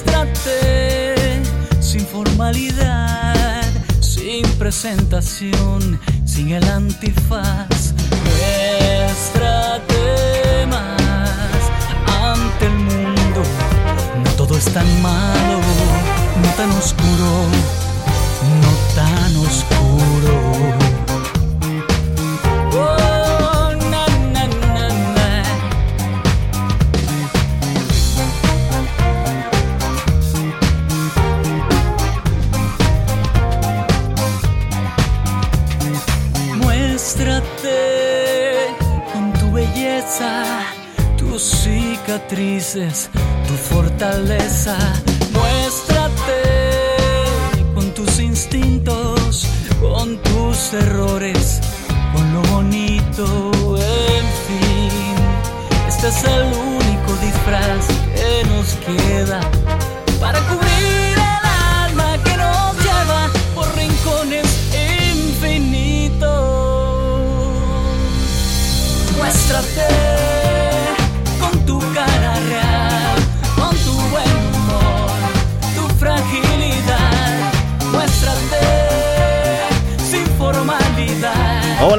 Muéstrate sin formalidad, sin presentación, sin el antifaz. Muéstrate más ante el mundo. No todo es tan malo, no tan oscuro, no tan oscuro. Tu fortaleza. Muéstrate con tus instintos, con tus errores, con lo bonito, en fin. Este es el único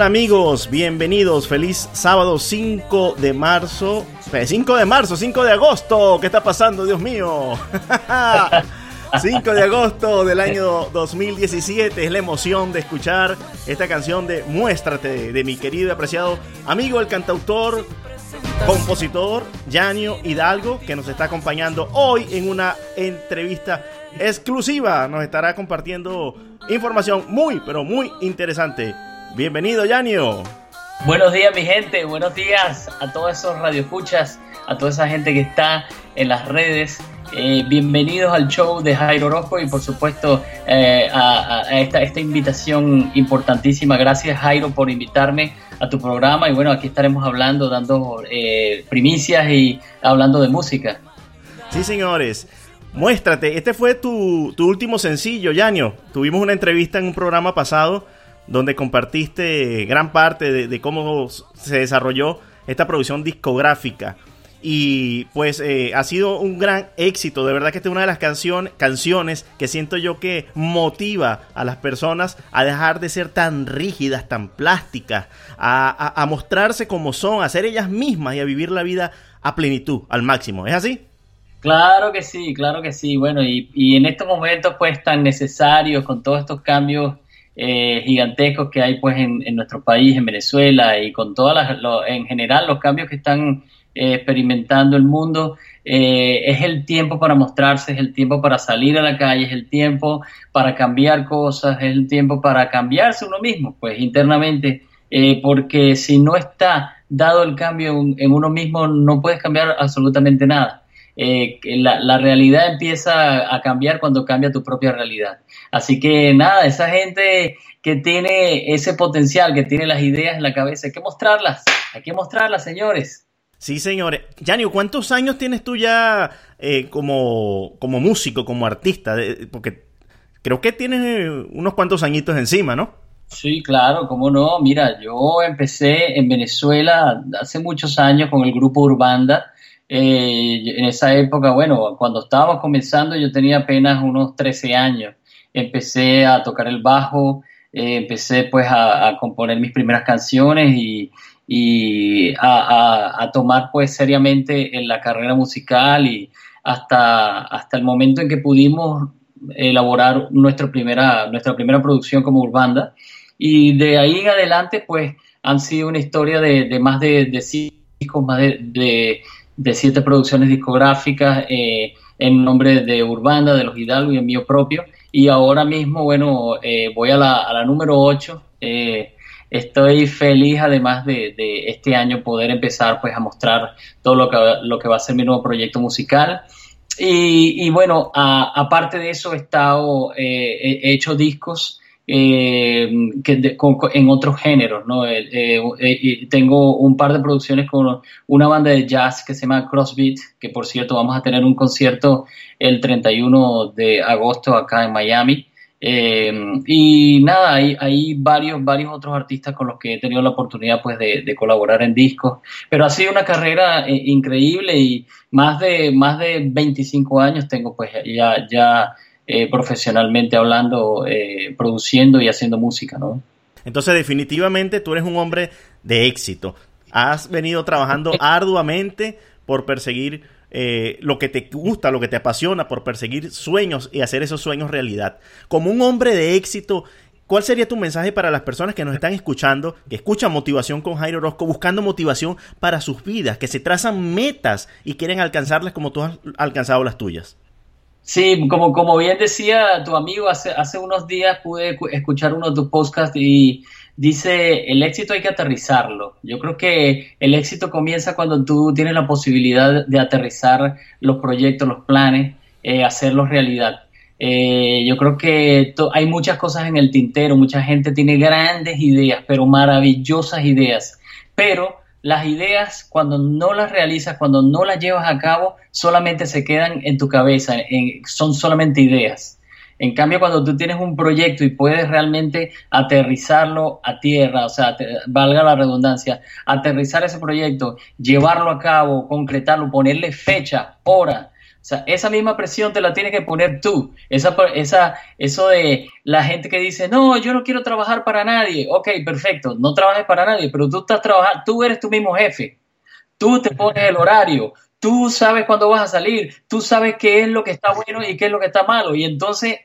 Amigos, bienvenidos. Feliz sábado 5 de marzo. Eh, 5 de marzo, 5 de agosto. ¿Qué está pasando, Dios mío? 5 de agosto del año 2017. Es la emoción de escuchar esta canción de Muéstrate de mi querido y apreciado amigo, el cantautor, compositor Yanio Hidalgo, que nos está acompañando hoy en una entrevista exclusiva. Nos estará compartiendo información muy, pero muy interesante. Bienvenido, Yanio. Buenos días, mi gente. Buenos días a todos esos radioescuchas, a toda esa gente que está en las redes. Eh, bienvenidos al show de Jairo Orozco y, por supuesto, eh, a, a esta, esta invitación importantísima. Gracias, Jairo, por invitarme a tu programa. Y bueno, aquí estaremos hablando, dando eh, primicias y hablando de música. Sí, señores. Muéstrate. Este fue tu, tu último sencillo, Yanio. Tuvimos una entrevista en un programa pasado donde compartiste gran parte de, cómo se desarrolló esta producción discográfica. Y pues eh, ha sido un gran éxito. De verdad que esta es una de las canciones que siento yo que motiva a las personas a dejar de ser tan rígidas, tan plásticas, a mostrarse como son, a ser ellas mismas y a vivir la vida a plenitud, al máximo. ¿Es así? Claro que sí, claro que sí. Bueno, y, y en estos momentos pues tan necesarios, con todos estos cambios eh, gigantescos que hay pues en, en nuestro país, en Venezuela, y con todas las, lo- en general los cambios que están eh, experimentando el mundo, eh, es el tiempo para mostrarse, es el tiempo para salir a la calle, es el tiempo para cambiar cosas, es el tiempo para cambiarse uno mismo, pues internamente, eh, porque si no está dado el cambio en, en uno mismo, no puedes cambiar absolutamente nada. Eh, la, la realidad empieza a cambiar cuando cambia tu propia realidad. Así que nada, esa gente que tiene ese potencial, que tiene las ideas en la cabeza, hay que mostrarlas, hay que mostrarlas, señores. Sí, señores. Yanio, ¿cuántos años tienes tú ya eh, como, como músico, como artista? Porque creo que tienes eh, unos cuantos añitos encima, ¿no? Sí, claro, cómo no. Mira, yo empecé en Venezuela hace muchos años con el grupo Urbanda. Eh, en esa época, bueno, cuando estábamos comenzando yo tenía apenas unos 13 años. Empecé a tocar el bajo, eh, empecé pues a, a componer mis primeras canciones y, y a, a- a tomar pues seriamente en la carrera musical y hasta, hasta el momento en que pudimos elaborar nuestra primera, nuestra primera producción como Urbanda. Y de ahí en adelante, pues han sido una historia de, más de, de más de, de, siete producciones discográficas eh, en nombre de Urbanda, de los Hidalgo y el mío propio. Y ahora mismo, bueno, eh, voy a la, a la número 8. Eh, estoy feliz además de, de, este año poder empezar pues a mostrar todo lo que, lo que va a ser mi nuevo proyecto musical. Y, bueno, aparte de eso he estado, eh, he hecho discos eh, que en otros géneros, ¿no? Eh, tengo un par de producciones con una banda de jazz que se llama Crossbeat, que por cierto vamos a tener un concierto el 31 de agosto acá en Miami. Eh, y nada, hay, varios, varios otros artistas con los que he tenido la oportunidad pues, de, colaborar en discos, pero ha sido una carrera eh, increíble y más de, más de 25 años tengo pues ya, ya eh, profesionalmente hablando, produciendo y haciendo música, ¿no? Entonces definitivamente tú eres un hombre de éxito. Has venido trabajando arduamente por perseguir eh, lo que te gusta, lo que te apasiona, por perseguir sueños y hacer esos sueños realidad. Como un hombre de éxito, ¿cuál sería tu mensaje para las personas que nos están escuchando, que escuchan motivación con Jairo Orozco, buscando motivación para sus vidas, que se trazan metas y quieren alcanzarlas como tú has alcanzado las tuyas? Sí, como, como bien decía tu amigo, hace, hace unos días pude escuchar uno de tus podcasts y dice, el éxito hay que aterrizarlo. Yo creo que el éxito comienza cuando tú tienes la posibilidad de aterrizar los proyectos, los planes, eh, hacerlos realidad. Eh, yo creo que hay muchas cosas en el tintero, mucha gente tiene grandes ideas, pero maravillosas ideas, pero las ideas cuando no las realizas, cuando no las llevas a cabo, solamente se quedan en tu cabeza, son solamente ideas. En cambio, cuando tú tienes un proyecto y puedes realmente aterrizarlo a tierra, o sea, valga la redundancia, aterrizar ese proyecto, llevarlo a cabo, concretarlo, ponerle fecha, hora, o sea, esa misma presión te la tienes que poner tú. Esa, esa, eso de la gente que dice, no, yo no quiero trabajar para nadie. Ok, perfecto, no trabajes para nadie, pero tú estás trabajando, tú eres tu mismo jefe. Tú te pones el horario, tú sabes cuándo vas a salir, tú sabes qué es lo que está bueno y qué es lo que está malo. Y entonces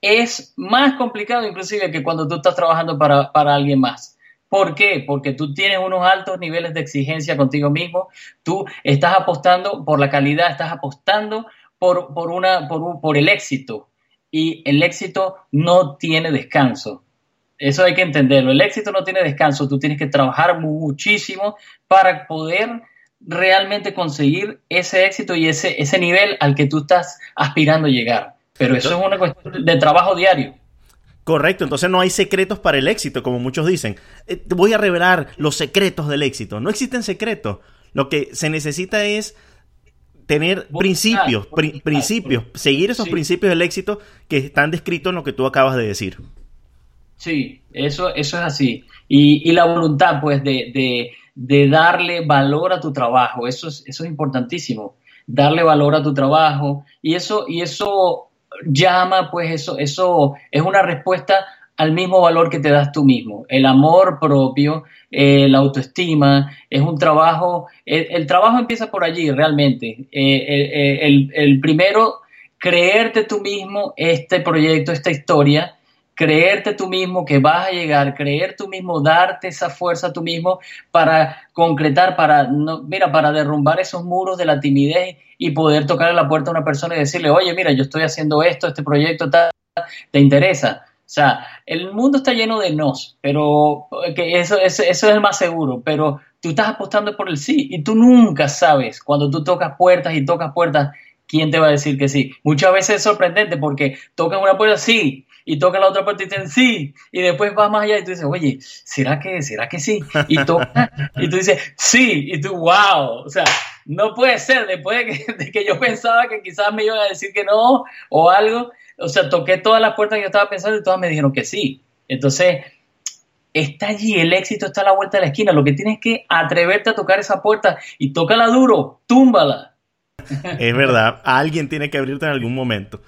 es más complicado inclusive que cuando tú estás trabajando para, alguien más. ¿Por qué? Porque tú tienes unos altos niveles de exigencia contigo mismo, tú estás apostando por la calidad, estás apostando por, por, una, por, por el éxito y el éxito no tiene descanso. Eso hay que entenderlo. El éxito no tiene descanso. Tú tienes que trabajar muchísimo para poder realmente conseguir ese éxito y ese, ese nivel al que tú estás aspirando a llegar. Pero eso es una cuestión de trabajo diario. Correcto, entonces no hay secretos para el éxito, como muchos dicen. Eh, te voy a revelar los secretos del éxito. No existen secretos. Lo que se necesita es tener principios, principios, seguir esos principios del éxito que están descritos en lo que tú acabas de decir. Sí, eso, eso es así. Y, la voluntad, pues, de, de, darle valor a tu trabajo, eso es, eso es importantísimo. Darle valor a tu trabajo. Y eso, y eso llama, pues eso, eso es una respuesta al mismo valor que te das tú mismo. El amor propio, eh, la autoestima, es un trabajo, el, trabajo empieza por allí realmente. Eh, el, el, primero, creerte tú mismo este proyecto, esta historia, creerte tú mismo que vas a llegar, creer tú mismo, darte esa fuerza tú mismo para concretar, para, no, mira, para derrumbar esos muros de la timidez y poder tocarle la puerta a una persona y decirle, oye, mira, yo estoy haciendo esto, este proyecto, ¿te interesa? O sea, el mundo está lleno de nos, pero que eso, eso, eso es el más seguro, pero tú estás apostando por el sí y tú nunca sabes cuando tú tocas puertas y tocas puertas ¿quién te va a decir que sí? Muchas veces es sorprendente porque tocan una puerta, sí, y toca la otra puerta y dicen sí, y después vas más allá y tú dices, oye, ¿será que, será que sí? Y toca, y tú dices, sí, y tú, wow, o sea, no puede ser, después de que, yo pensaba que quizás me iban a decir que no o algo, o sea, toqué todas las puertas que yo estaba pensando y todas me dijeron que sí. Entonces, está allí, el éxito está a la vuelta de la esquina, lo que tienes que atreverte a tocar esa puerta y tócala duro, túmbala. Es verdad, alguien tiene que abrirte en algún momento.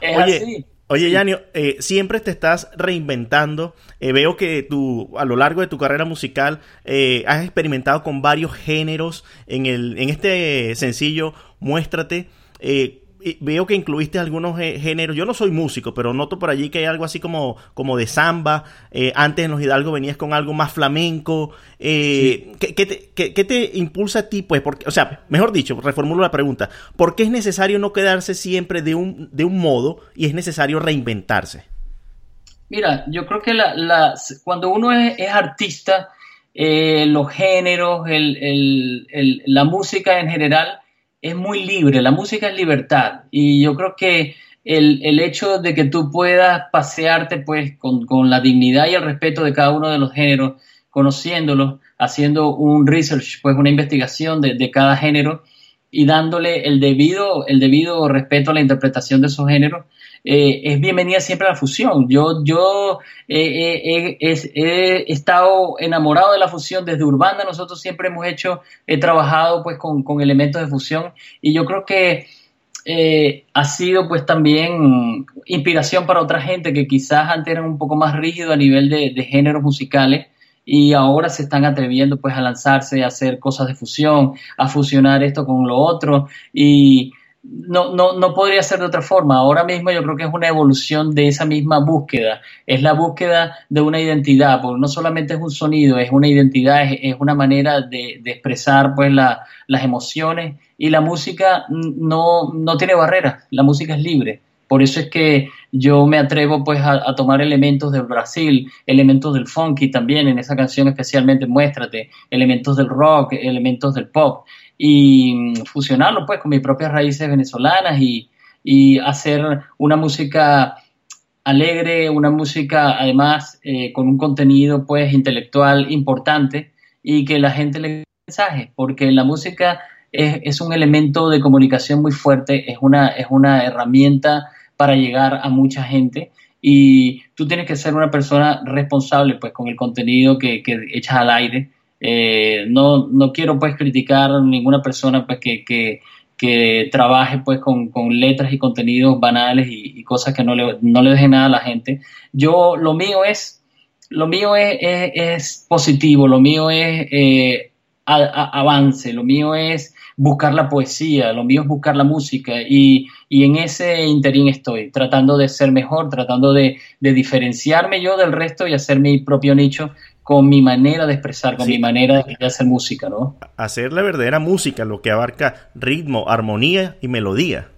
Es así. Oye, Yanio, eh, siempre te estás reinventando. Eh, veo que tú, a lo largo de tu carrera musical, eh, has experimentado con varios géneros. En, el, en este sencillo, Muéstrate, eh, veo que incluiste algunos géneros. Yo no soy músico, pero noto por allí que hay algo así como, como de samba. Eh, antes en los Hidalgo venías con algo más flamenco. Eh, ¿qué, te, impulsa a ti? Pues, porque, o sea, mejor dicho, reformulo la pregunta. ¿Por qué es necesario no quedarse siempre de un, de un modo y es necesario reinventarse? Mira, yo creo que la, cuando uno es, artista, eh, los géneros, la música en general, es muy libre, la música es libertad. Y yo creo que el, hecho de que tú puedas pasearte pues con, la dignidad y el respeto de cada uno de los géneros, conociéndolos, haciendo un research, pues una investigación de, de cada género y dándole el debido, el debido respeto a la interpretación de esos géneros, eh, es bienvenida siempre la fusión. Yo, yo he estado enamorado de la fusión. Desde Urbana, nosotros siempre hemos hecho, he trabajado pues con, elementos de fusión. Y yo creo que eh, ha sido pues también inspiración para otra gente que quizás antes eran un poco más rígidos a nivel de, de géneros musicales y ahora se están atreviendo pues a lanzarse a hacer cosas de fusión, a fusionar esto con lo otro. Y no, no, no podría ser de otra forma. Ahora mismo yo creo que es una evolución de esa misma búsqueda. Es la búsqueda de una identidad, porque no solamente es un sonido, es una identidad, es, una manera de, expresar pues las emociones y la música no, no tiene barreras, la música es libre. Por eso es que yo me atrevo pues a, tomar elementos del Brasil, elementos del funky también en esa canción especialmente Muéstrate, elementos del rock, elementos del pop y mm, fusionarlo pues con mis propias raíces venezolanas y, hacer una música alegre, una música además eh, con un contenido pues intelectual importante y que la gente le mensaje, porque la música es, es, un elemento de comunicación muy fuerte, es una, es una herramienta para llegar a mucha gente y tú tienes que ser una persona responsable pues con el contenido que, que echas al aire eh, no, no quiero pues criticar a ninguna persona pues que, que, trabaje pues con, letras y contenidos banales y, cosas que no le, no le nada a la gente. Yo, lo mío es, lo mío es, es, positivo, lo mío es eh, avance, lo mío es buscar la poesía, lo mío es buscar la música y, en ese interín estoy, tratando de ser mejor, tratando de, diferenciarme yo del resto y hacer mi propio nicho con mi manera de expresar, con mi manera de hacer música, ¿no? Hacer la verdadera música, lo que abarca ritmo, armonía y melodía.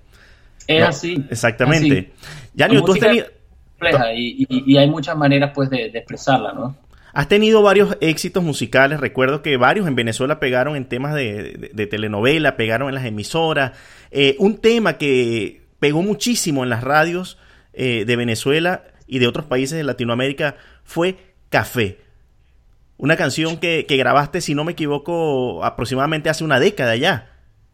Es así. Exactamente. Ya, tú has tenido... y, hay muchas maneras pues de, expresarla, ¿no? Has tenido varios éxitos musicales, recuerdo que varios en Venezuela pegaron en temas de, telenovela, pegaron en las emisoras. Eh, un tema que pegó muchísimo en las radios eh, de Venezuela y de otros países de Latinoamérica fue Café. Una canción que, grabaste, si no me equivoco, aproximadamente hace una década ya.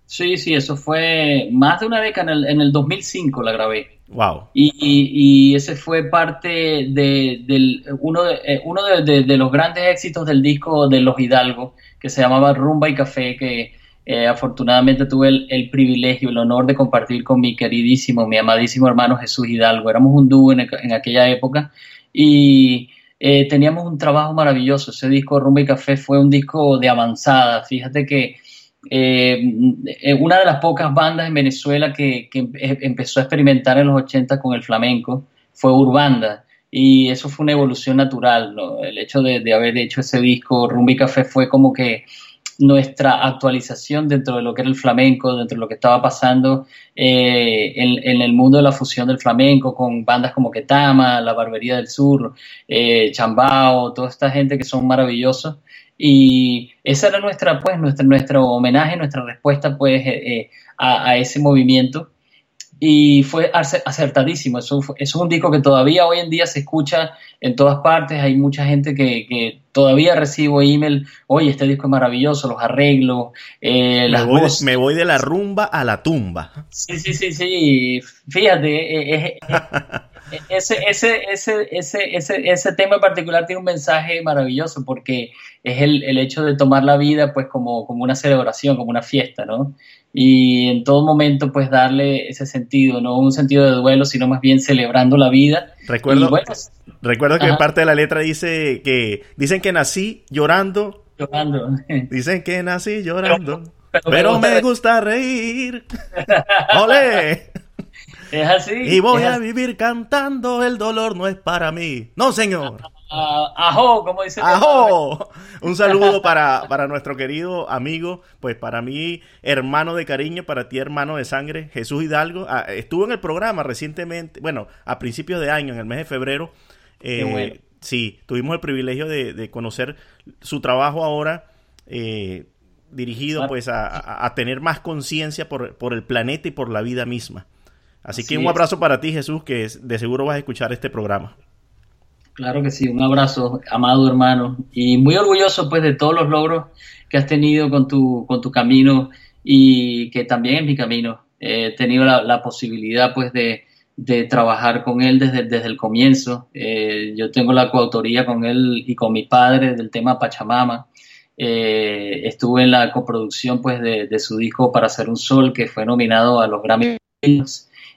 Sí, sí, eso fue más de una década, en el, en el 2005 la grabé. Wow. Y, ese fue parte de, del, uno, de, eh, uno de, los grandes éxitos del disco de Los Hidalgo, que se llamaba Rumba y Café, que eh, afortunadamente tuve el, el, privilegio, el honor de compartir con mi queridísimo, mi amadísimo hermano Jesús Hidalgo. Éramos un dúo en, en aquella época y eh, teníamos un trabajo maravilloso. Ese disco Rumba y Café fue un disco de avanzada. Fíjate que eh, eh, una de las pocas bandas en Venezuela que, empezó a experimentar en los 80 con el flamenco fue Urbanda. Y eso fue una evolución natural. El hecho de, de haber hecho ese disco Rumba y Café fue como que nuestra actualización dentro de lo que era el flamenco, dentro de lo que estaba pasando eh, en, el mundo de la fusión del flamenco, con bandas como Ketama, La Barbería del Sur, eh, Chambao, toda esta gente que son maravillosos. Y esa era nuestra, pues, nuestra, nuestro homenaje, nuestra respuesta, pues, eh, a, ese movimiento y fue acertadísimo. Eso, es un disco que todavía hoy en día se escucha en todas partes. Hay mucha gente que, todavía recibo email, oye, este disco es maravilloso, los arreglos, eh, me, voy de, me, voy de, la rumba a la tumba. Sí, sí, sí, sí. Fíjate, eh, eh, ese, ese, ese, ese, ese, ese tema en particular tiene un mensaje maravilloso porque es el, el hecho de tomar la vida pues como, como una celebración, como una fiesta, ¿no? y en todo momento pues darle ese sentido, no un sentido de duelo, sino más bien celebrando la vida. Recuerdo, recuerdo que en parte de la letra dice que dicen que nací llorando. Llorando. Dicen que nací llorando. pero, me, gusta reír. ¡Ole! Es así. Y voy a vivir cantando, el dolor no es para mí. No, señor. Ajo, como dice. Ajo. Un saludo para, para nuestro querido amigo, pues para mí, hermano de cariño, para ti, hermano de sangre, Jesús Hidalgo. Ah, estuvo en el programa recientemente, bueno, a principios de año, en el mes de febrero. Eh, Sí, tuvimos el privilegio de, conocer su trabajo ahora. Eh, dirigido pues a, tener más conciencia por, por, el planeta y por la vida misma. Así, que un abrazo para ti Jesús, que de seguro vas a escuchar este programa. Claro que sí, un abrazo, amado hermano, y muy orgulloso pues de todos los logros que has tenido con tu, con tu camino y que también es mi camino. he tenido la, posibilidad pues de, trabajar con él desde, desde el comienzo. Eh, yo tengo la coautoría con él y con mi padre del tema Pachamama. Eh, estuve en la coproducción pues de, de, su disco Para Hacer un Sol, que fue nominado a los Grammy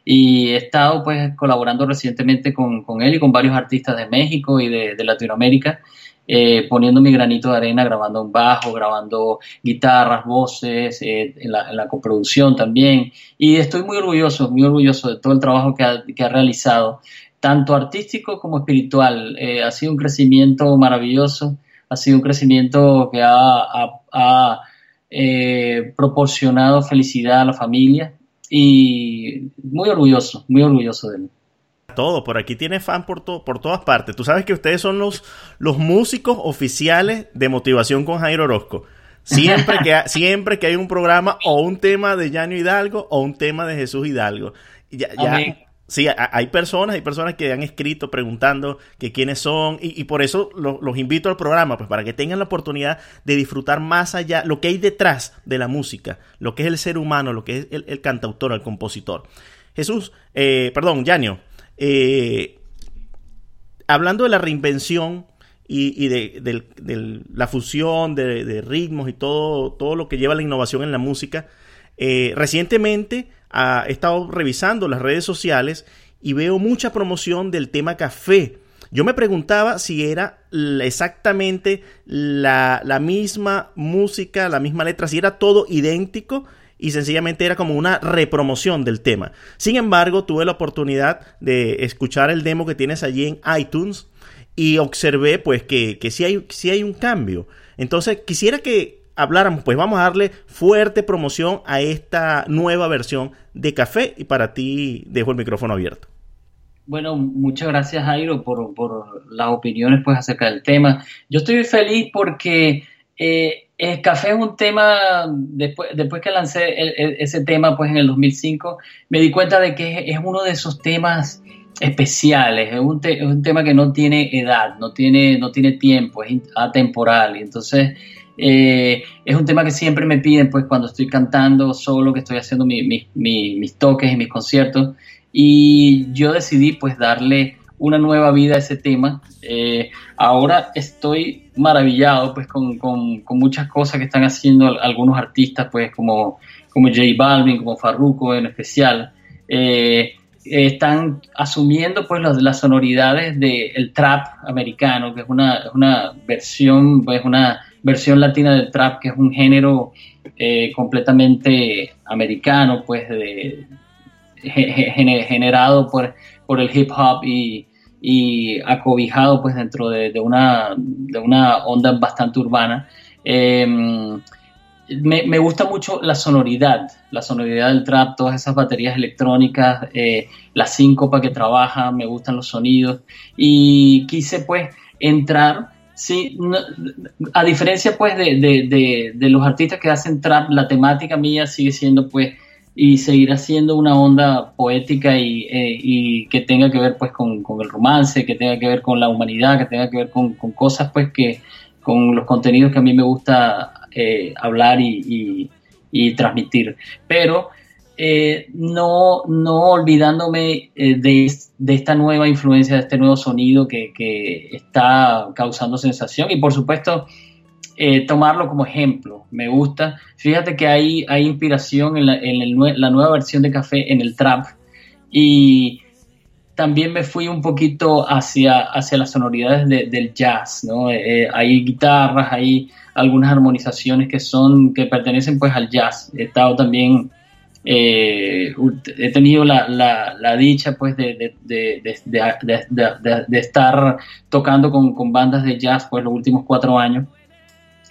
y he estado pues colaborando recientemente con, con él y con varios artistas de México y de, Latinoamérica, eh, poniendo mi granito de arena, grabando un bajo, grabando guitarras, voces, eh, en, la, coproducción también. Y estoy muy orgulloso, muy orgulloso de todo el trabajo que ha, realizado, tanto artístico como espiritual. Eh, ha sido un crecimiento maravilloso, ha sido un crecimiento que ha, ha proporcionado felicidad a la familia y muy orgulloso, muy orgulloso de él. Todo, por aquí tiene fan por, por todas partes. Tú sabes que ustedes son los, los músicos oficiales de Motivación con Jairo Orozco. Siempre que, siempre que hay un programa o un tema de Llano Hidalgo o un tema de Jesús Hidalgo. Ya, ya, Sí, hay personas, hay personas que han escrito preguntando que quiénes son y, por eso los invito al programa, pues para que tengan la oportunidad de disfrutar más allá lo que hay detrás de la música, lo que es el ser humano, lo que es el, cantautor, el compositor. Jesús, eh, perdón, Yanio, eh, hablando de la reinvención y, de, la fusión de, ritmos y todo, todo lo que lleva la innovación en la música, eh, recientemente he estado revisando las redes sociales y veo mucha promoción del tema café. Yo me preguntaba si era exactamente la, la, misma música, la misma letra, si era todo idéntico y sencillamente era como una repromoción del tema. Sin embargo, tuve la oportunidad de escuchar el demo que tienes allí en iTunes y observé pues que, que hay, sí hay un cambio. Entonces, quisiera que habláramos, pues vamos a darle fuerte promoción a esta nueva versión de Café y para ti dejo el micrófono abierto. Bueno, muchas gracias Jairo por, por las opiniones pues acerca del tema. Yo estoy feliz porque eh, el café es un tema, después, después que lancé ese tema pues en el 2005, me di cuenta de que es, uno de esos temas especiales, es un, es un, tema que no tiene edad, no tiene, no tiene tiempo, es atemporal. Y entonces eh, es un tema que siempre me piden pues cuando estoy cantando solo, que estoy haciendo mis toques y mis conciertos. Y yo decidí pues darle una nueva vida a ese tema. Eh, ahora estoy maravillado pues con, muchas cosas que están haciendo algunos artistas pues como, como J Balvin, como Farruko en especial. Eh, están asumiendo pues las, sonoridades del trap americano, que es una, una versión, pues una versión latina del trap, que es un género eh, completamente americano, pues de, generado por, por, el hip hop y, y acobijado pues dentro de, una, de una onda bastante urbana. Em, me, gusta mucho la sonoridad, la sonoridad del trap, todas esas baterías electrónicas, eh, la síncopa que trabaja, me gustan los sonidos y quise pues entrar Sí, a diferencia pues de, los artistas que hacen trap, la temática mía sigue siendo pues y seguirá siendo una onda poética y, eh, que tenga que ver pues con, el romance, que tenga que ver con la humanidad, que tenga que ver con, cosas pues que con los contenidos que a mí me gusta eh, hablar y, y, transmitir. Pero eh, no, no olvidándome eh, de, esta nueva influencia, de este nuevo sonido que, está causando sensación y por supuesto eh, tomarlo como ejemplo. Me gusta. Fíjate que hay, hay inspiración en, la, nueva versión de café en el trap y también me fui un poquito hacia, hacia las sonoridades del jazz, ¿no? Hay guitarras, hay algunas armonizaciones que son, que pertenecen pues al jazz. He estado también, eh, he tenido la, dicha pues de, estar tocando con, bandas de jazz pues los últimos cuatro años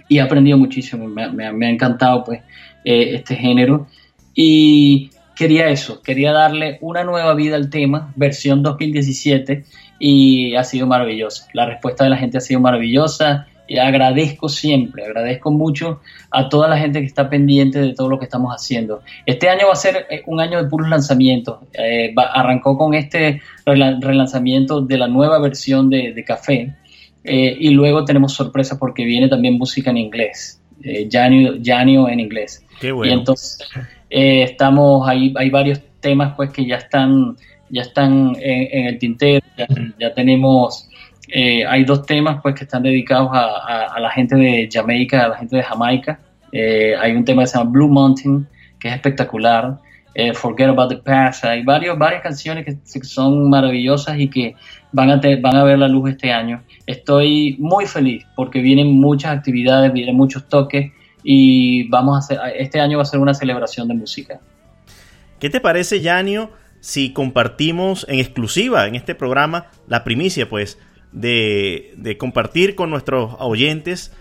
y he aprendido muchísimo, me, me, ha encantado pues eh, este género y quería eso, quería darle una nueva vida al tema, versión 2017 y ha sido maravilloso. La respuesta de la gente ha sido maravillosa y agradezco siempre, agradezco mucho a toda la gente que está pendiente de todo lo que estamos haciendo. Este año va a ser eh, un año de puros lanzamientos. Eh, arrancó con este relanzamiento de la nueva versión de, Café eh, y luego tenemos sorpresa porque viene también música en inglés, eh, Janio, en inglés. Qué bueno. Y entonces estamos, ahí hay varios temas pues que ya están, ya están en, el tintero, ya tenemos eh, hay dos temas pues que están dedicados a, la gente de Jamaica, a la gente de Jamaica. Eh, hay un tema que se llama Blue Mountain, que es espectacular. Eh, Forget About the Past. Hay varios, varias canciones que, son maravillosas y que van a, van a ver la luz este año. Estoy muy feliz porque vienen muchas actividades, vienen muchos toques y vamos a hacer, este año va a ser una celebración de música. ¿Qué te parece, Yanio, si compartimos en exclusiva en este programa la primicia, pues, de, compartir con nuestros oyentes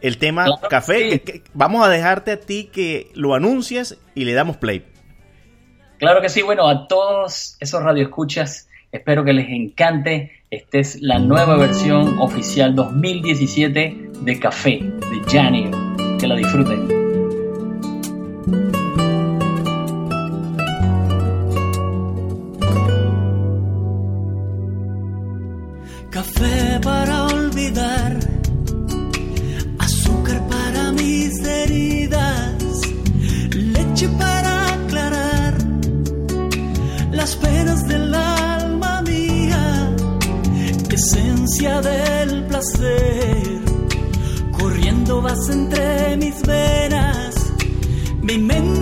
el tema café. vamos a dejarte a ti que lo anuncies y le damos play. Claro que sí, bueno, a todos esos radioescuchas, espero que les encante. Esta es la nueva versión oficial 2017 de Café, de Janio. Que la disfruten. Café para olvidar, azúcar para mis heridas, leche para aclarar las penas del alma mía, esencia del placer, corriendo vas entre mis venas, mi mente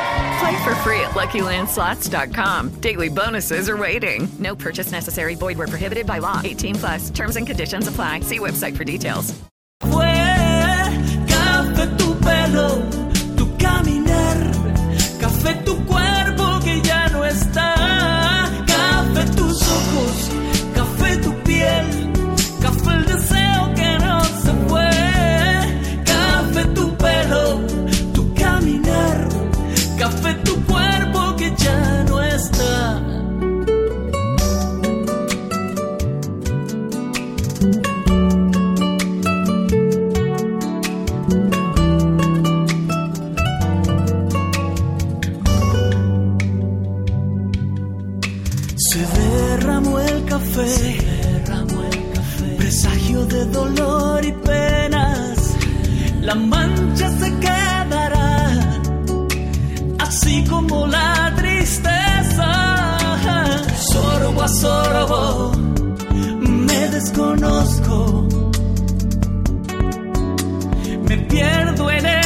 Play for free at LuckyLandSlots.com. Daily bonuses are waiting. No purchase necessary. Void where prohibited by law. 18 plus. Terms and conditions apply. See website for details. Fue café tu pelo, tu caminar, café tu cuerpo la mancha se quedará, así como la tristeza, sorbo a sorbo, me desconozco, me pierdo en el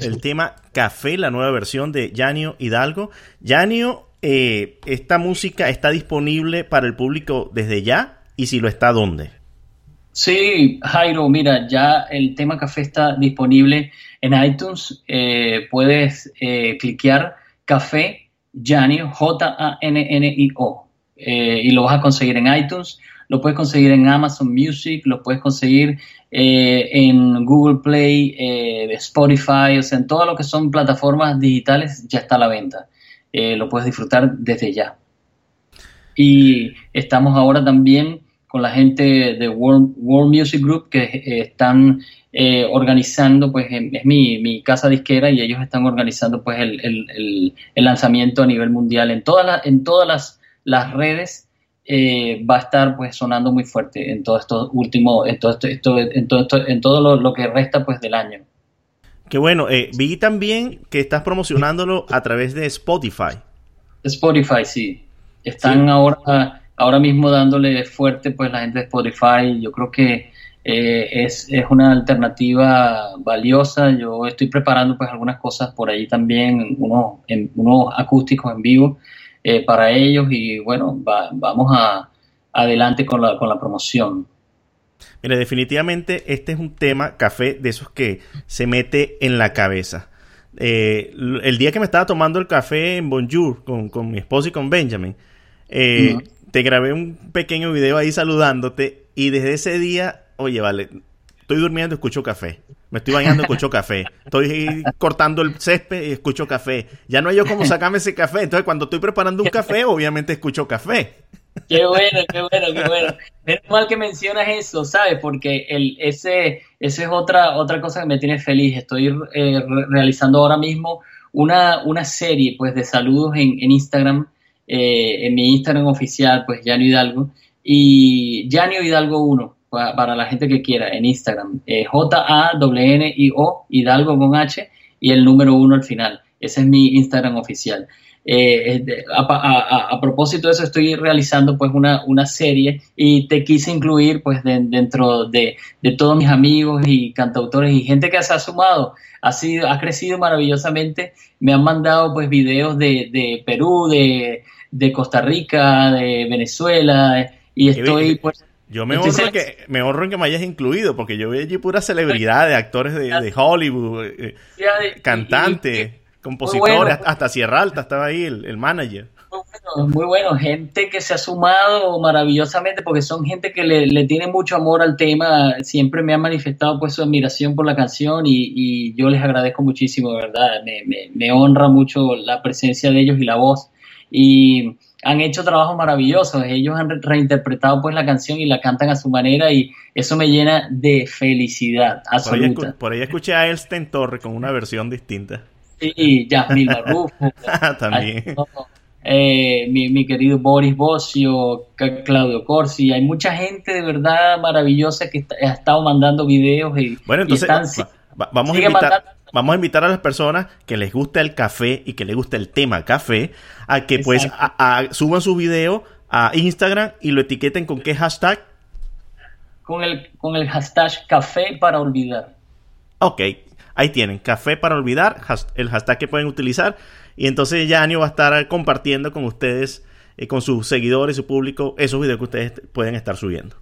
el tema Café, la nueva versión de Yanio Hidalgo. Yanio, eh, esta música está disponible para el público desde ya y si lo está, ¿dónde? Sí, Jairo, mira, ya el tema café está disponible en iTunes. Eh, puedes eh, cliquear Café Janio, J-A-N-N-I-O, eh, y lo vas a conseguir en iTunes. Lo puedes conseguir en Amazon Music, lo puedes conseguir eh, en Google Play, eh, Spotify, o sea, en todo lo que son plataformas digitales ya está a la venta. Eh, lo puedes disfrutar desde ya. Y estamos ahora también con la gente de World, Music Group que están eh, organizando, pues es mi, mi casa disquera y ellos están organizando pues el- el- el lanzamiento a nivel mundial en todas las, en todas las, las redes. Eh, va a estar pues sonando muy fuerte en todo esto último, en todo esto, esto- en todo esto- en todo lo, lo que resta pues del año. Qué bueno, eh, vi también que estás promocionándolo a través de Spotify. Spotify, sí. Están ahora, ahora mismo dándole fuerte pues la gente de Spotify. Yo creo que eh, es, es una alternativa valiosa. Yo estoy preparando pues algunas cosas por ahí también, unos, en, unos acústicos en vivo eh, para ellos y bueno, va- vamos a adelante con la, con la promoción. Mire, definitivamente este es un tema, café, de esos que se mete en la cabeza. Eh, el día que me estaba tomando el café en Bonjour con, con mi esposo y con Benjamin, eh, te grabé un pequeño video ahí saludándote y desde ese día, oye, vale, estoy durmiendo, escucho café. Me estoy bañando, escucho café. Estoy cortando el césped y escucho café. Ya no hay yo cómo sacarme ese café. Entonces, cuando estoy preparando un café, obviamente escucho café. Qué bueno, qué bueno, qué bueno. Menos mal que mencionas eso, ¿sabes? Porque el, ese, ese es otra, otra cosa que me tiene feliz. Estoy eh, re- realizando ahora mismo una, una serie pues, de saludos en, en Instagram, eh, en mi Instagram oficial, pues Janio Hidalgo, y Janio Hidalgo 1, pa- para la gente que quiera, en Instagram. Eh, J-A-N-N-I-O, Hidalgo con H, y el número 1 al final. Ese es mi Instagram oficial. Eh, a, a- a- a propósito de eso estoy realizando pues una, una serie y te quise incluir pues de- dentro de, de todos mis amigos y cantautores y gente que se ha sumado ha sido ha crecido maravillosamente me han mandado pues videos de, de Perú de, de Costa Rica de Venezuela y estoy pues Yo me honro, que, me honro en que me hayas incluido, porque yo veo allí puras celebridades, actores de, de Hollywood, eh, cantantes, compositores, bueno. hasta- hasta Sierra Alta estaba ahí, el, el manager. bueno, muy bueno, gente que se ha sumado maravillosamente porque son gente que le, le tiene mucho amor al tema, siempre me han manifestado pues su admiración por la canción y, y yo les agradezco muchísimo, de verdad, me, me- me honra mucho la presencia de ellos y la voz y han hecho trabajos maravillosos, ellos han re- reinterpretado pues la canción y la cantan a su manera y eso me llena de felicidad Por ahí, absoluta. por ahí escuché a Elsten Torre con una versión distinta. Sí, Yasmín Marrufo, También. eh, mi, mi querido Boris Ca- Claudio Corsi, hay mucha gente de verdad maravillosa que está- ha estado mandando videos y, Bueno, y entonces están- va- va- vamos, a invitar, mandando- vamos a invitar a las personas que les gusta el café y que les gusta el tema café a que pues a- a- suban su video a Instagram y lo etiqueten con qué hashtag. con el, con el hashtag café para olvidar. Ok, ahí tienen, café para olvidar, has- el hashtag que pueden utilizar. Y entonces Yanio va a estar compartiendo con ustedes, eh, con sus seguidores, su público, esos videos que ustedes pueden estar subiendo.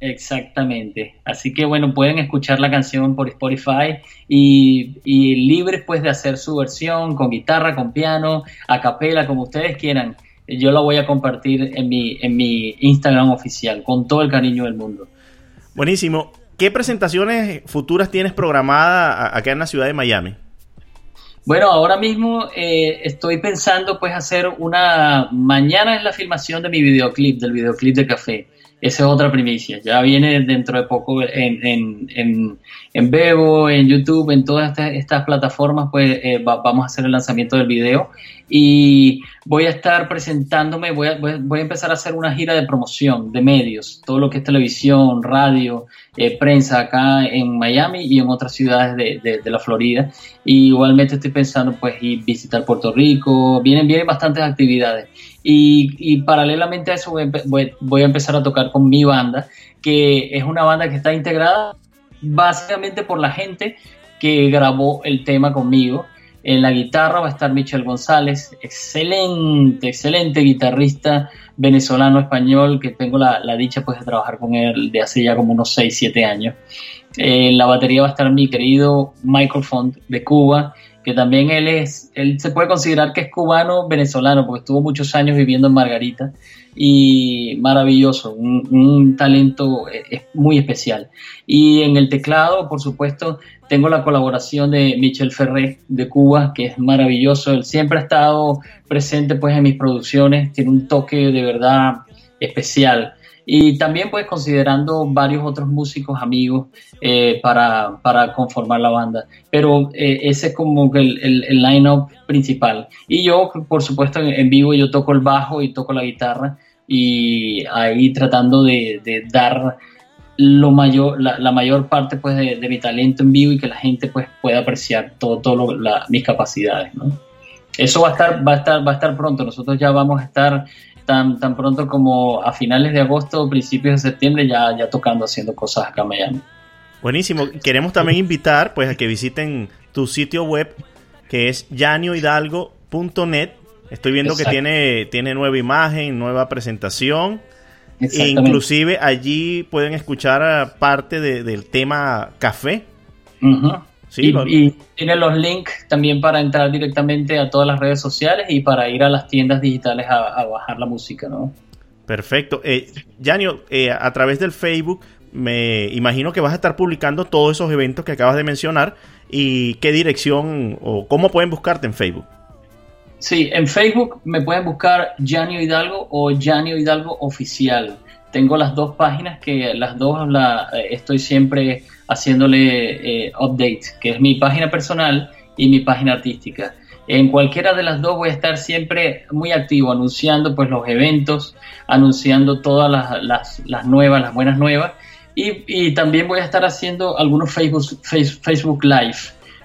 Exactamente. Así que bueno, pueden escuchar la canción por Spotify y, y libres pues de hacer su versión con guitarra, con piano, a capela, como ustedes quieran. Yo la voy a compartir en mi, en mi Instagram oficial con todo el cariño del mundo. Buenísimo. ¿Qué presentaciones futuras tienes programadas acá en la ciudad de Miami? Bueno, ahora mismo eh, estoy pensando pues hacer una... Mañana es la filmación de mi videoclip, del videoclip de café. Esa es otra primicia. Ya viene dentro de poco en, en, en, en Bebo, en YouTube, en todas estas, estas plataformas, pues eh, vamos a hacer el lanzamiento del video. Y voy a estar presentándome, voy a, voy a empezar a hacer una gira de promoción de medios, todo lo que es televisión, radio, eh, prensa acá en Miami y en otras ciudades de, de, la Florida. Igualmente estoy pensando pues ir visitar Puerto Rico, vienen, vienen bastantes actividades. Y, y paralelamente a eso voy, voy, voy, a empezar a tocar con mi banda, que es una banda que está integrada básicamente por la gente que grabó el tema conmigo. En la guitarra va a estar Michel González, excelente, excelente guitarrista venezolano-español que tengo la, la, dicha pues de trabajar con él de hace ya como unos 6, 7 años. En la batería va a estar mi querido Michael Font de Cuba que también él es, él se puede considerar que es cubano venezolano, porque estuvo muchos años viviendo en Margarita y maravilloso, un, talento eh, muy especial. Y en el teclado, por supuesto, tengo la colaboración de Michel Ferré de Cuba, que es maravilloso, él siempre ha estado presente pues en mis producciones, tiene un toque de verdad especial y también pues considerando varios otros músicos amigos eh, para, para, conformar la banda. Pero eh, ese es como el, el, el line-up principal. Y yo, por supuesto, en, vivo yo toco el bajo y toco la guitarra y ahí tratando de, de dar lo mayor, la, la, mayor parte pues de, de, mi talento en vivo y que la gente pues pueda apreciar todo, todo mis capacidades, ¿no? Eso va a estar, va a estar, va a estar pronto. Nosotros ya vamos a estar tan, tan pronto como a finales de agosto o principios de septiembre ya, ya tocando, haciendo cosas acá en Miami. Buenísimo. Queremos también invitar pues a que visiten tu sitio web que es yaniohidalgo.net. Estoy viendo Exacto. que tiene, tiene nueva imagen, nueva presentación. E inclusive allí pueden escuchar parte de, del tema café. Uh -huh. Sí, y, lo... y, tiene los links también para entrar directamente a todas las redes sociales y para ir a las tiendas digitales a, a bajar la música, ¿no? Perfecto. Eh, Janio, eh, a través del Facebook, me imagino que vas a estar publicando todos esos eventos que acabas de mencionar y qué dirección o cómo pueden buscarte en Facebook. Sí, en Facebook me pueden buscar Janio Hidalgo o Janio Hidalgo Oficial. Tengo las dos páginas que las dos la, eh, estoy siempre haciéndole eh, update, que es mi página personal y mi página artística. En cualquiera de las dos voy a estar siempre muy activo, anunciando pues los eventos, anunciando todas las, las, nuevas, las buenas nuevas. Y, también voy a estar haciendo algunos Facebook, Facebook Live.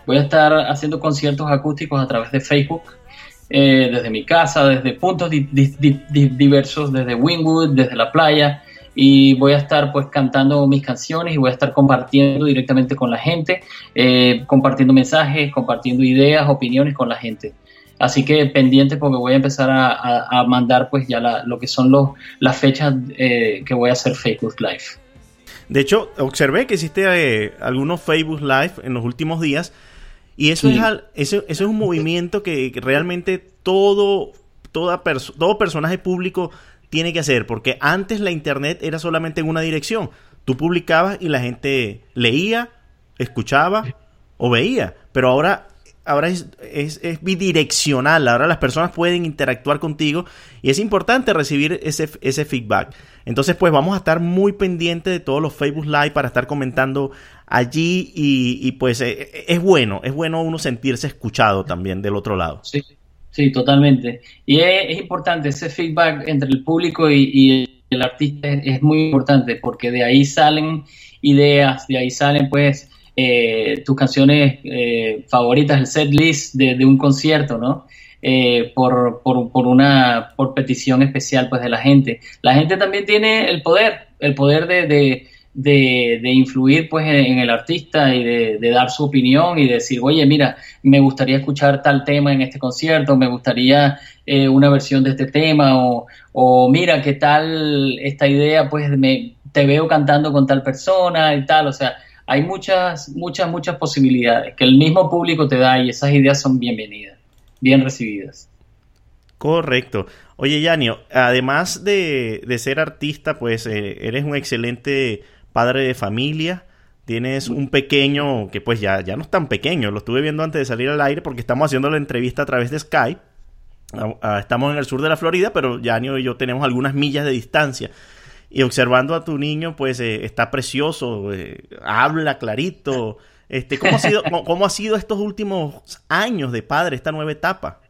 Voy a estar haciendo conciertos acústicos a través de Facebook, eh, desde mi casa, desde puntos di, di, di, diversos, desde Wingwood, desde la playa y voy a estar pues cantando mis canciones y voy a estar compartiendo directamente con la gente, eh, compartiendo mensajes, compartiendo ideas, opiniones con la gente. Así que pendiente porque voy a empezar a, a, a mandar pues ya la, lo que son los, las fechas eh, que voy a hacer Facebook Live. De hecho, observé que hiciste eh, algunos Facebook Live en los últimos días y eso, sí. es, eso, eso, es un movimiento que, que realmente todo, toda perso todo personaje público tiene que hacer, porque antes la internet era solamente en una dirección. Tú publicabas y la gente leía, escuchaba o veía, pero ahora ahora es, es, bidireccional, ahora las personas pueden interactuar contigo y es importante recibir ese, ese feedback. Entonces, pues vamos a estar muy pendientes de todos los Facebook Live para estar comentando allí y, y pues eh, es bueno, es bueno uno sentirse escuchado también del otro lado. Sí. Sí, totalmente. Y es, importante ese feedback entre el público y, el artista es, muy importante porque de ahí salen ideas, de ahí salen pues eh, tus canciones eh, favoritas, el set list de, un concierto, ¿no? Eh, por, por, por, una por petición especial pues de la gente. La gente también tiene el poder, el poder de, de de, de, influir pues en, el artista y de, de, dar su opinión y decir, oye, mira, me gustaría escuchar tal tema en este concierto, me gustaría eh, una versión de este tema o, o, mira, qué tal esta idea, pues me te veo cantando con tal persona y tal, o sea, hay muchas, muchas, muchas posibilidades que el mismo público te da y esas ideas son bienvenidas, bien recibidas. Correcto. Oye, Yanio, además de, de ser artista, pues eh, eres un excelente padre de familia. Tienes un pequeño, que pues ya, ya no es tan pequeño, lo estuve viendo antes de salir al aire porque estamos haciendo la entrevista a través de Skype. Ah, ah, estamos en el sur de la Florida, pero Yanio y yo tenemos algunas millas de distancia. Y observando a tu niño, pues eh, está precioso, eh, habla clarito. Este, ¿cómo, ha sido, cómo, ha sido estos últimos años de padre, esta nueva etapa?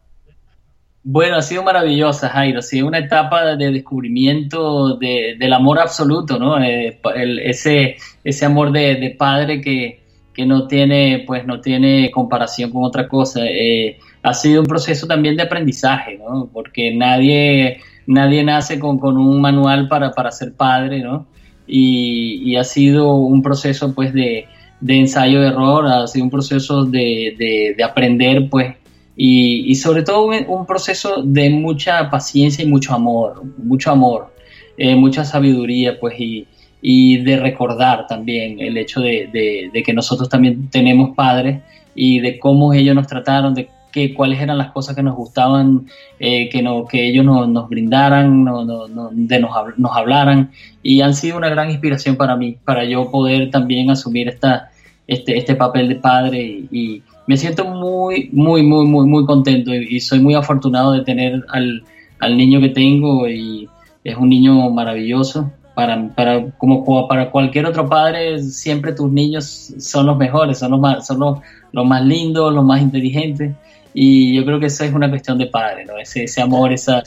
Bueno, ha sido maravillosa, Jairo. Ha sido una etapa de descubrimiento de, del amor absoluto, ¿no? Eh, ese, ese amor de, padre que, que, no tiene, pues, no tiene comparación con otra cosa. Eh, ha sido un proceso también de aprendizaje, ¿no? Porque nadie, nadie nace con, con un manual para, para ser padre, ¿no? Y, y ha sido un proceso, pues, de, de ensayo de error, ha sido un proceso de, de, de aprender, pues, y, sobre todo un, proceso de mucha paciencia y mucho amor, mucho amor, eh, mucha sabiduría, pues, y, y, de recordar también el hecho de, de, que nosotros también tenemos padres y de cómo ellos nos trataron, de que, cuáles eran las cosas que nos gustaban, eh, que, no, que ellos nos brindaran, no, no, de nos, nos hablaran, y han sido una gran inspiración para mí, para yo poder también asumir esta, este, este papel de padre y me siento muy, muy, muy, muy, muy contento y, soy muy afortunado de tener al, al, niño que tengo y es un niño maravilloso. Para, para, como para cualquier otro padre, siempre tus niños son los mejores, son los más, son los, los más lindos, los más inteligentes. Y yo creo que eso es una cuestión de padre, ¿no? Ese, ese amor, esa,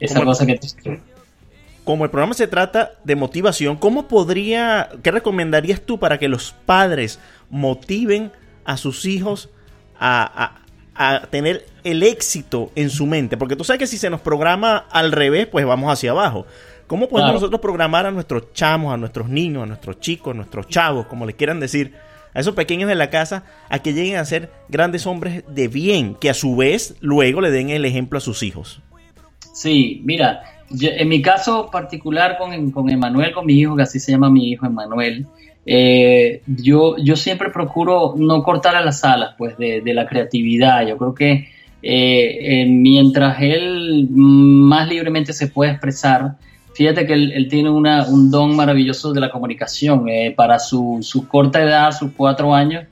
esa cosa que como el programa se trata de motivación, ¿cómo podría, qué recomendarías tú para que los padres motiven a sus hijos a, tener el éxito en su mente. Porque tú sabes que si se nos programa al revés, pues vamos hacia abajo. ¿Cómo podemos nosotros programar a nuestros chamos, a nuestros niños, a nuestros chicos, a nuestros chavos, como les quieran decir, a esos pequeños de la casa, a que lleguen a ser grandes hombres de bien, que a su vez luego le den el ejemplo a sus hijos? Sí, mira, en mi caso particular con, con Emanuel, con mi hijo, que así se llama mi hijo Emanuel, eh, yo, yo siempre procuro no cortar a las alas pues, de, la creatividad. Yo creo que eh, mientras él más libremente se puede expresar, fíjate que él, tiene un don maravilloso de la comunicación. Eh, para su, corta edad, sus cuatro años,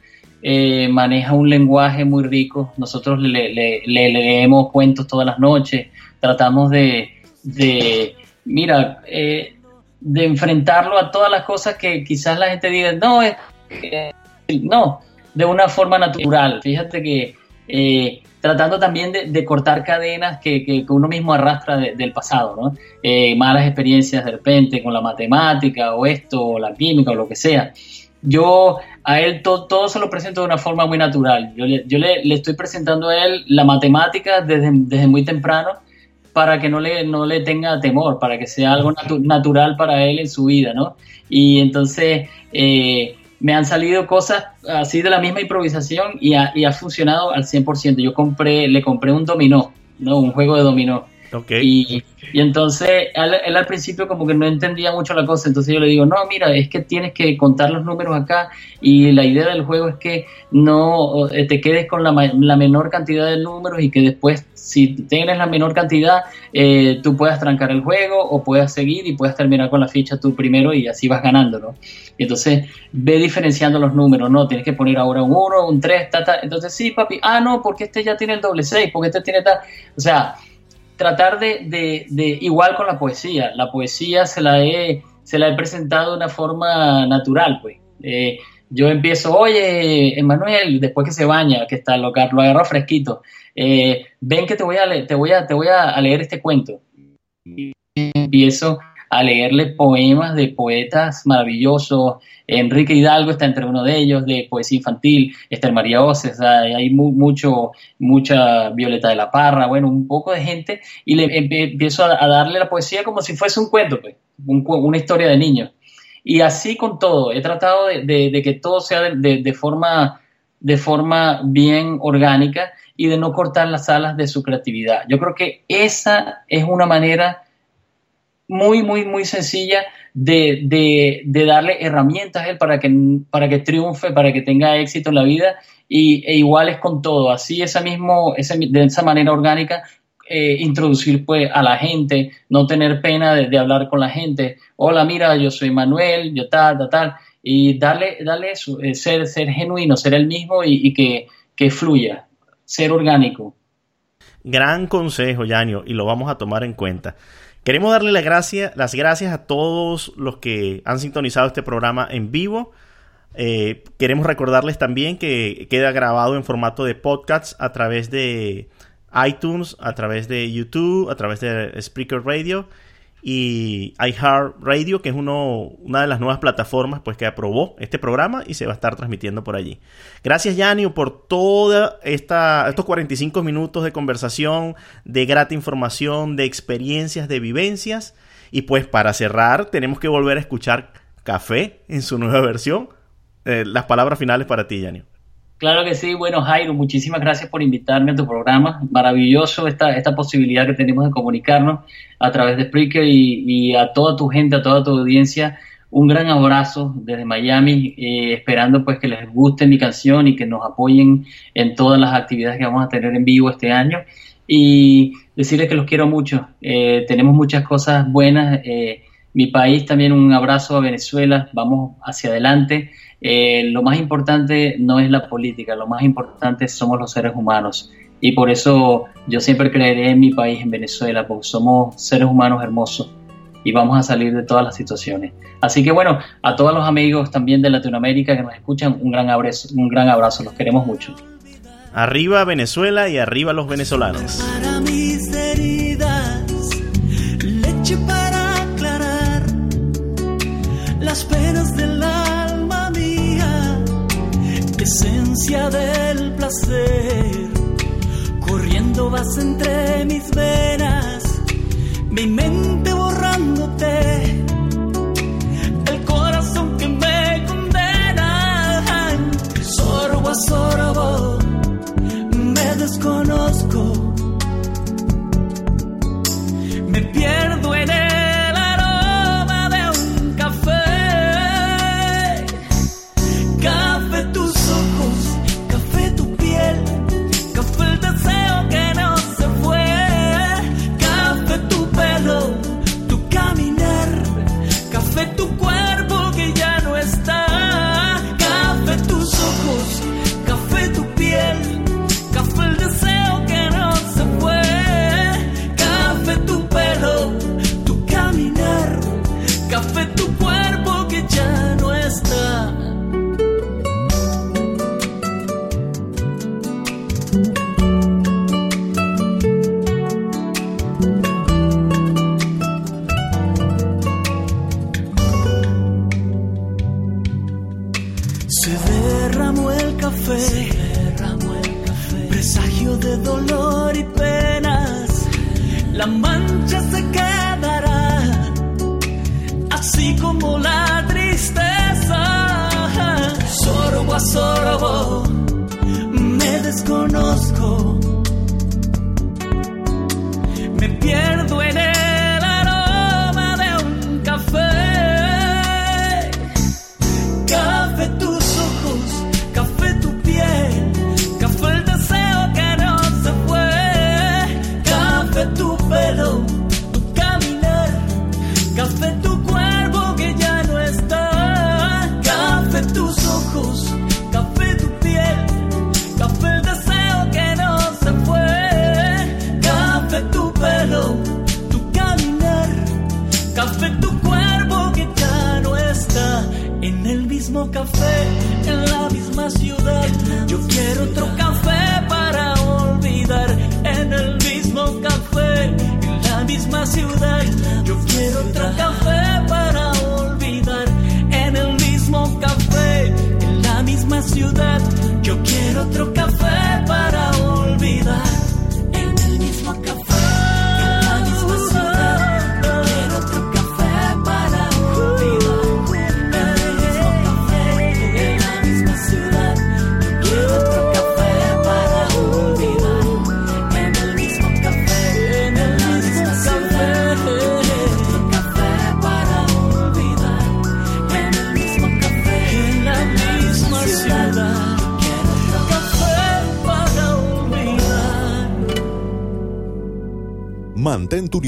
maneja un lenguaje muy rico. Nosotros le, leemos cuentos todas las noches, tratamos de, de mira, de enfrentarlo a todas las cosas que quizás la gente diga, no, es, no, de una forma natural. Fíjate que eh, tratando también de, cortar cadenas que, que, uno mismo arrastra del pasado, ¿no? Eh, malas experiencias de repente con la matemática o esto, o la química o lo que sea. Yo a él todo se lo presento de una forma muy natural. Yo, le, yo le, estoy presentando a él la matemática desde, desde muy temprano para que no le, no le tenga temor, para que sea algo natural para él en su vida, ¿no? Y entonces eh, me han salido cosas así de la misma improvisación y ha, y ha funcionado al 100%. Yo compré, le compré un dominó, ¿no? Un juego de dominó. Y, entonces él, al principio como que no entendía mucho la cosa, entonces yo le digo, no, mira, es que tienes que contar los números acá y la idea del juego es que no eh, te quedes con la, la menor cantidad de números y que después si tienes la menor cantidad, eh, tú puedas trancar el juego o puedas seguir y puedas terminar con la ficha tú primero y así vas. Y entonces ve diferenciando los números, ¿no? Tienes que poner ahora un 1, un 3, ta, ta. Entonces, sí, papi, ah, no, porque este ya tiene el doble 6, porque este tiene tal. O sea, tratar de, de, de, igual con la poesía. La poesía se la he, se la he presentado de una forma natural, pues. Eh, yo empiezo, oye, Emanuel, después que se baña, que está lo, lo agarro fresquito, eh, ven que te voy, a leer, te, voy a, te voy a leer este cuento. Y empiezo a leerle poemas de poetas maravillosos. Enrique Hidalgo está entre uno de ellos, de poesía infantil, está María Oces, hay mucho, mucha Violeta de la Parra, bueno, un poco de gente, y le empiezo a, darle la poesía como si fuese un cuento, pues, una historia de niños. Y así con todo, he tratado de, que todo sea de, forma, de forma bien orgánica y de no cortar las alas de su creatividad. Yo creo que esa es una manera muy, muy, muy sencilla de, de, darle herramientas a él para que, para que triunfe, para que tenga éxito en la vida y, e igual es con todo. Así esa mismo, ese, de esa manera orgánica, eh, introducir pues a la gente, no tener pena de, hablar con la gente. Hola, mira, yo soy Manuel, yo tal, tal, tal. Y darle, darle eso, eh, ser, ser genuino, ser el mismo y, y que, que fluya, ser orgánico. Gran consejo, Yanio, y lo vamos a tomar en cuenta. Queremos darle las gracias, las gracias a todos los que han sintonizado este programa en vivo. Eh, queremos recordarles también que queda grabado en formato de podcast a través de iTunes, a través de YouTube, a través de Spreaker Radio y iHeartRadio, que es uno, una de las nuevas plataformas pues, que aprobó este programa y se va a estar transmitiendo por allí. Gracias, Yanio, por toda esta, estos 45 minutos de conversación, de grata información, de experiencias, de vivencias. Y pues para cerrar, tenemos que volver a escuchar Café en su nueva versión. Eh, las palabras finales para ti, Yanio. Claro que sí. Bueno, Jairo, muchísimas gracias por invitarme a tu programa. Maravilloso esta, esta posibilidad que tenemos de comunicarnos a través de Spreaker y, a toda tu gente, a toda tu audiencia. Un gran abrazo desde Miami, eh, esperando pues que les guste mi canción y que nos apoyen en todas las actividades que vamos a tener en vivo este año. Y decirles que los quiero mucho. Eh, tenemos muchas cosas buenas. Eh, mi país también un abrazo a Venezuela. Vamos hacia adelante. Eh, lo más importante no es la política, lo más importante somos los seres humanos. Y por eso yo siempre creeré en mi país, en Venezuela, porque somos seres humanos hermosos y vamos a salir de todas las situaciones. Así que bueno, a todos los amigos también de Latinoamérica que nos escuchan, un gran abrazo, un gran abrazo, los queremos mucho. Arriba Venezuela y arriba los venezolanos. Del placer, corriendo vas entre mis venas, mi mente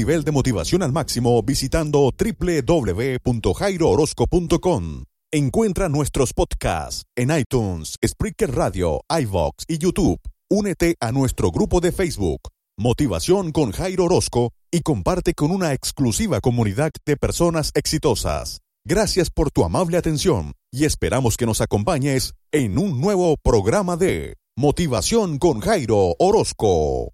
nivel de motivación al máximo visitando www.jairoorozco.com. Encuentra nuestros podcasts en iTunes, Spreaker Radio, iVox y YouTube. Únete a nuestro grupo de Facebook, Motivación con Jairo Orozco, y comparte con una exclusiva comunidad de personas exitosas. Gracias por tu amable atención y esperamos que nos acompañes en un nuevo programa de Motivación con Jairo Orozco.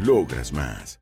Logras más.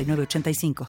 906985.